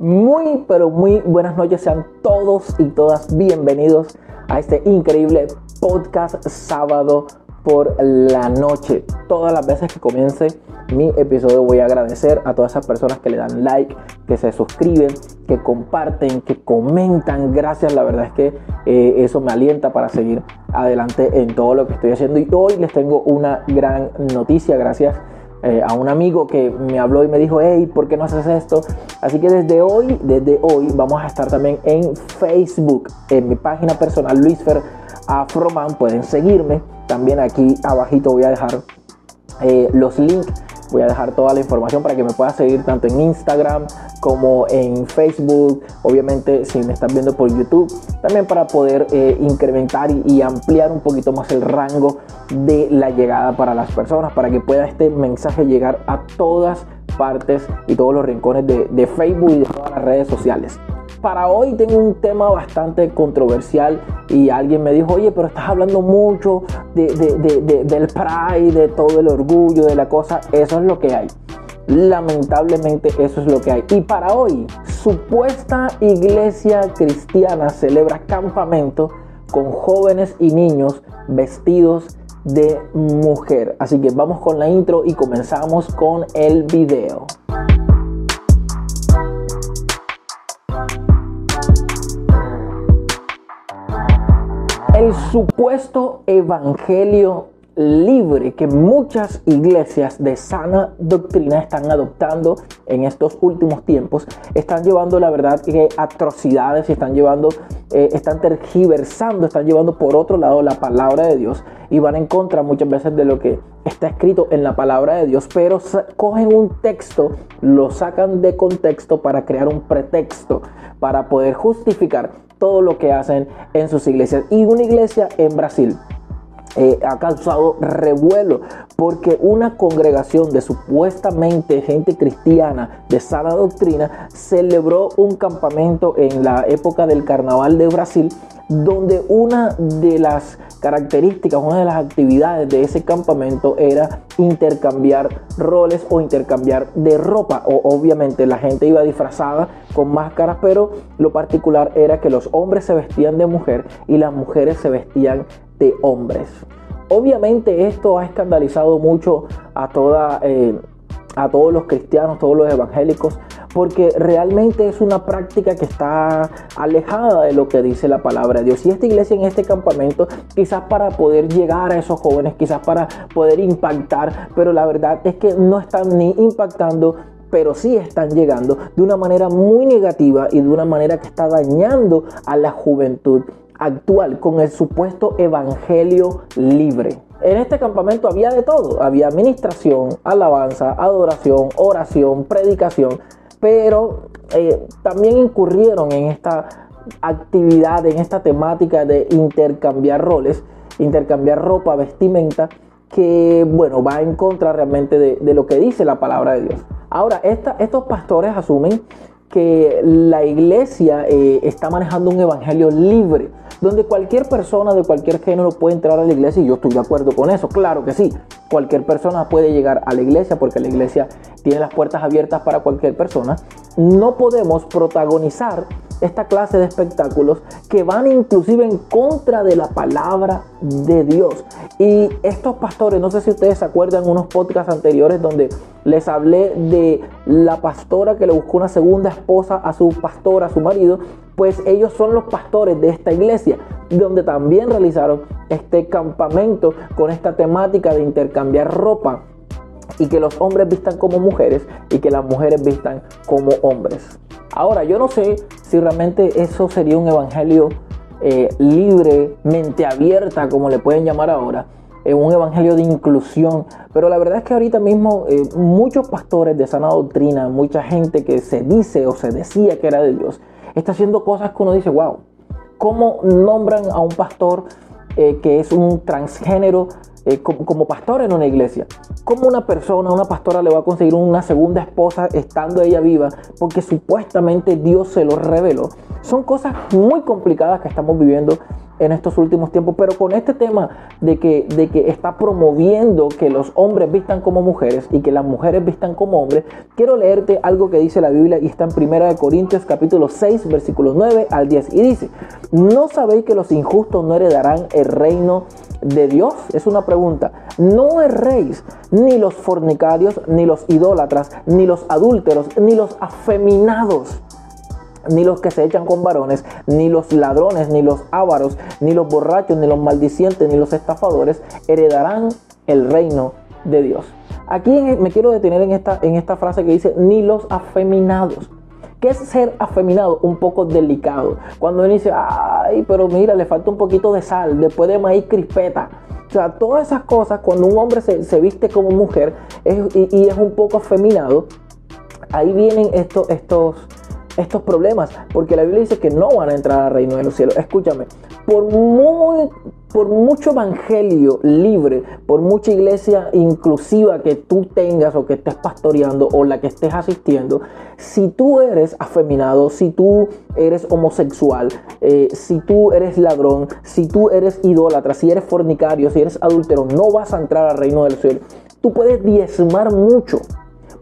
Muy, pero muy buenas noches. Sean todos y todas bienvenidos a este increíble podcast sábado por la noche. Todas las veces que comience mi episodio voy a agradecer a todas esas personas que le dan like, que se suscriben, que comparten, que comentan. Gracias, la verdad es que eh, eso me alienta para seguir adelante en todo lo que estoy haciendo. Y hoy les tengo una gran noticia. Gracias eh, a un amigo que me habló y me dijo, hey, ¿por qué no haces esto? Así que desde hoy, desde hoy vamos a estar también en Facebook, en mi página personal, Luisfer Afroman, pueden seguirme. También aquí abajito voy a dejar eh, los links Voy a dejar toda la información para que me puedas seguir tanto en Instagram como en Facebook. Obviamente, si me estás viendo por YouTube, también para poder eh, incrementar y, ampliar un poquito más el rango de la llegada para las personas, para que pueda este mensaje llegar a todas partes y todos los rincones de, de Facebook y de todas las redes sociales para hoy tengo un tema bastante controversial y alguien me dijo, oye, pero estás hablando mucho del pride, de todo el orgullo, de la cosa. Eso es lo que hay. Lamentablemente eso es lo que hay. Y para hoy, supuesta iglesia cristiana celebra campamento con jóvenes y niños vestidos de mujer. Así que vamos con la intro y comenzamos con el video. El supuesto evangelio libre que muchas iglesias de sana doctrina están adoptando en estos últimos tiempos, están llevando la verdad que atrocidades, están llevando, eh, están tergiversando, están llevando por otro lado la palabra de Dios y van en contra muchas veces de lo que está escrito en la palabra de Dios, pero cogen un texto, lo sacan de contexto para crear un pretexto, para poder justificar todo lo que hacen en sus iglesias. Y una iglesia en Brasil eh, ha causado revuelo porque una congregación de supuestamente gente cristiana de sana doctrina celebró un campamento en la época del carnaval de Brasil donde una de las características, una de las actividades de ese campamento era intercambiar roles o intercambiar de ropa. O, obviamente la gente iba disfrazada con máscaras, pero lo particular era que los hombres se vestían de mujer y las mujeres se vestían de hombres. Obviamente esto ha escandalizado mucho a toda... Eh, a todos los cristianos, todos los evangélicos, porque realmente es una práctica que está alejada de lo que dice la palabra de Dios. Y esta iglesia en este campamento, quizás para poder llegar a esos jóvenes, quizás para poder impactar, pero la verdad es que no están ni impactando pero sí están llegando de una manera muy negativa y de una manera que está dañando a la juventud actual con el supuesto evangelio libre. En este campamento había de todo, había administración, alabanza, adoración, oración, predicación, pero eh, también incurrieron en esta actividad, en esta temática de intercambiar roles, intercambiar ropa, vestimenta, que bueno, va en contra realmente de, lo que dice la palabra de Dios. Ahora, estos pastores asumen que la iglesia eh, está manejando un evangelio libre, donde cualquier persona de cualquier género puede entrar a la iglesia y yo estoy de acuerdo con eso, claro que sí, cualquier persona puede llegar a la iglesia porque la iglesia tiene las puertas abiertas para cualquier persona. No podemos protagonizar esta clase de espectáculos que van inclusive en contra de la palabra de Dios. Y estos pastores, no sé si ustedes se acuerdan unos podcasts anteriores donde les hablé de la pastora que le buscó una segunda esposa a su pastor, a su marido, pues ellos son los pastores de esta iglesia, donde también realizaron este campamento con esta temática de intercambiar ropa y que los hombres vistan como mujeres y que las mujeres vistan como hombres. Ahora, yo no sé si realmente eso sería un evangelio eh, libre, mente abierta, como le pueden llamar ahora, eh, un evangelio de inclusión. Pero la verdad es que ahorita mismo eh, muchos pastores de sana doctrina, mucha gente que se dice o se decía que era de Dios, está haciendo cosas que uno dice, wow, ¿cómo nombran a un pastor que es un transgénero eh, como, pastor en una iglesia. ¿Cómo una persona, una pastora le va a conseguir una segunda esposa estando ella viva? Porque supuestamente Dios se lo reveló. Son cosas muy complicadas que estamos viviendo en estos últimos tiempos, pero con este tema de que, de que está promoviendo que los hombres vistan como mujeres y que las mujeres vistan como hombres, quiero leerte algo que dice la Biblia y está en 1 Corintios capítulo 6, versículos 9 al 10 y dice, ¿no sabéis que los injustos no heredarán el reino de Dios? Es una pregunta. No erréis ni los fornicarios, ni los idólatras, ni los adúlteros, ni los afeminados ni los que se echan con varones, ni los ladrones, ni los ávaros, ni los borrachos, ni los maldicientes, ni los estafadores heredarán el reino de Dios. Aquí me quiero detener en esta, en esta frase que dice, ni los afeminados. ¿Qué es ser afeminado? Un poco delicado. Cuando uno dice, ay, pero mira, le falta un poquito de sal, después de maíz crispeta. O sea, todas esas cosas, cuando un hombre se, viste como mujer y, y, es un poco afeminado, ahí vienen estos, estos, estos problemas, porque la Biblia dice que no van a entrar al reino de los cielos. Escúchame, por, muy, por mucho evangelio libre, por mucha iglesia inclusiva que tú tengas o que estés pastoreando o la que estés asistiendo, si tú eres afeminado, si tú eres homosexual, eh, si tú eres ladrón, si tú eres idólatra, si eres fornicario, si eres adúltero, no vas a entrar al reino del cielo. Tú puedes diezmar mucho,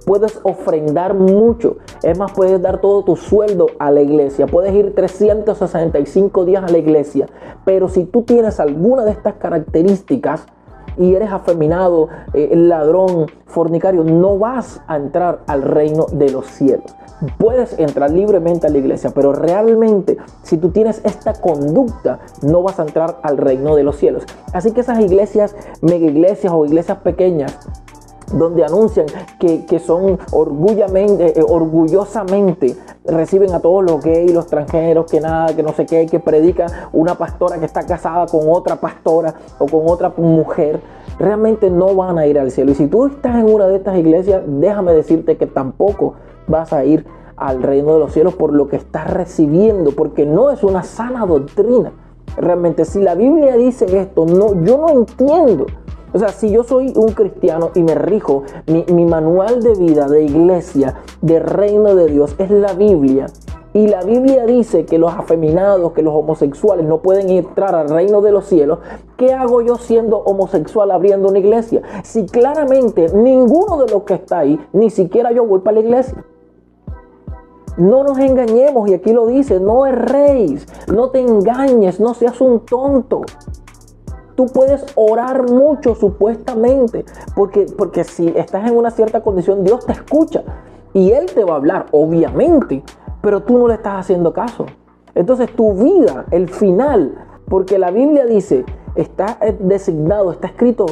puedes ofrendar mucho. Es más, puedes dar todo tu sueldo a la iglesia. Puedes ir 365 días a la iglesia. Pero si tú tienes alguna de estas características y eres afeminado, eh, ladrón, fornicario, no vas a entrar al reino de los cielos. Puedes entrar libremente a la iglesia, pero realmente si tú tienes esta conducta, no vas a entrar al reino de los cielos. Así que esas iglesias, mega iglesias o iglesias pequeñas, donde anuncian que, son orgullamente, eh, orgullosamente reciben a todos los gays, los extranjeros, que nada, que no sé qué, que predica una pastora que está casada con otra pastora o con otra mujer, realmente no van a ir al cielo. Y si tú estás en una de estas iglesias, déjame decirte que tampoco vas a ir al reino de los cielos por lo que estás recibiendo, porque no es una sana doctrina. Realmente, si la Biblia dice esto, no, yo no entiendo o sea, si yo soy un cristiano y me rijo, mi, manual de vida, de iglesia, de reino de Dios es la Biblia. Y la Biblia dice que los afeminados, que los homosexuales no pueden entrar al reino de los cielos. ¿Qué hago yo siendo homosexual abriendo una iglesia? Si claramente ninguno de los que está ahí, ni siquiera yo voy para la iglesia. No nos engañemos, y aquí lo dice, no erréis, no te engañes, no seas un tonto. Tú puedes orar mucho supuestamente, porque, porque si estás en una cierta condición, Dios te escucha y Él te va a hablar, obviamente, pero tú no le estás haciendo caso. Entonces tu vida, el final, porque la Biblia dice, está designado, está escrito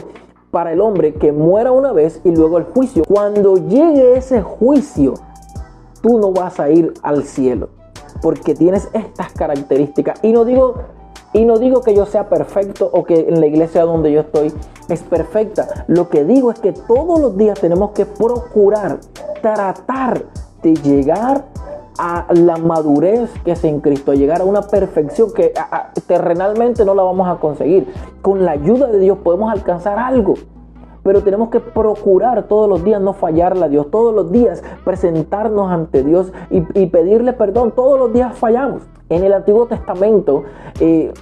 para el hombre que muera una vez y luego el juicio. Cuando llegue ese juicio, tú no vas a ir al cielo, porque tienes estas características. Y no digo y no digo que yo sea perfecto o que en la iglesia donde yo estoy es perfecta. Lo que digo es que todos los días tenemos que procurar, tratar de llegar a la madurez que es en Cristo, llegar a una perfección que terrenalmente no la vamos a conseguir. Con la ayuda de Dios podemos alcanzar algo pero tenemos que procurar todos los días no fallarle a Dios, todos los días presentarnos ante Dios y, pedirle perdón. Todos los días fallamos. En el Antiguo Testamento eh,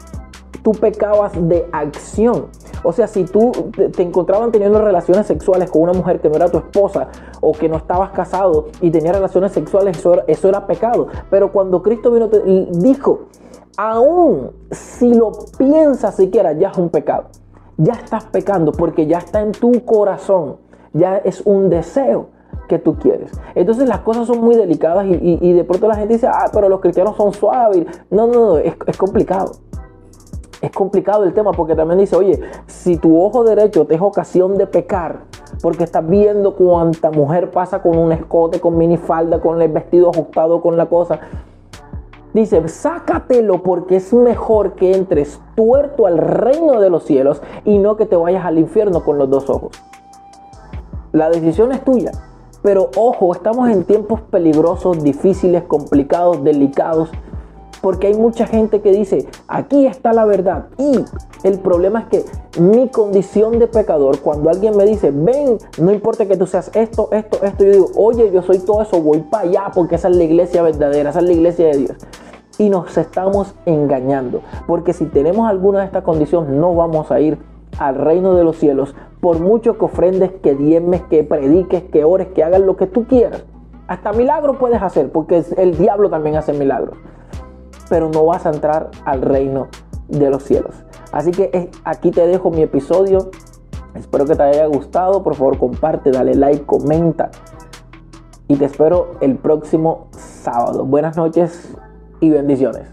tú pecabas de acción. O sea, si tú te encontraban teniendo relaciones sexuales con una mujer que no era tu esposa o que no estabas casado y tenías relaciones sexuales, eso era, eso era pecado. Pero cuando Cristo vino, te dijo, aún si lo piensas siquiera, ya es un pecado ya estás pecando porque ya está en tu corazón, ya es un deseo que tú quieres. Entonces las cosas son muy delicadas y, de pronto la gente dice, ah, pero los cristianos son suaves. No, no, no, es, es complicado. Es complicado el tema porque también dice, oye, si tu ojo derecho te es ocasión de pecar, porque estás viendo cuánta mujer pasa con un escote, con minifalda, con el vestido ajustado, con la cosa, Dice, sácatelo porque es mejor que entres tuerto al reino de los cielos y no que te vayas al infierno con los dos ojos. La decisión es tuya. Pero ojo, estamos en tiempos peligrosos, difíciles, complicados, delicados. Porque hay mucha gente que dice, aquí está la verdad. Y el problema es que mi condición de pecador, cuando alguien me dice, ven, no importa que tú seas esto, esto, esto, yo digo, oye, yo soy todo eso, voy para allá porque esa es la iglesia verdadera, esa es la iglesia de Dios. Y nos estamos engañando. Porque si tenemos alguna de estas condiciones no vamos a ir al reino de los cielos. Por mucho que ofrendes, que diezmes, que prediques, que ores, que hagas lo que tú quieras. Hasta milagros puedes hacer, porque el diablo también hace milagros. Pero no vas a entrar al reino de los cielos. Así que eh, aquí te dejo mi episodio. Espero que te haya gustado. Por favor, comparte, dale like, comenta. Y te espero el próximo sábado. Buenas noches y bendiciones.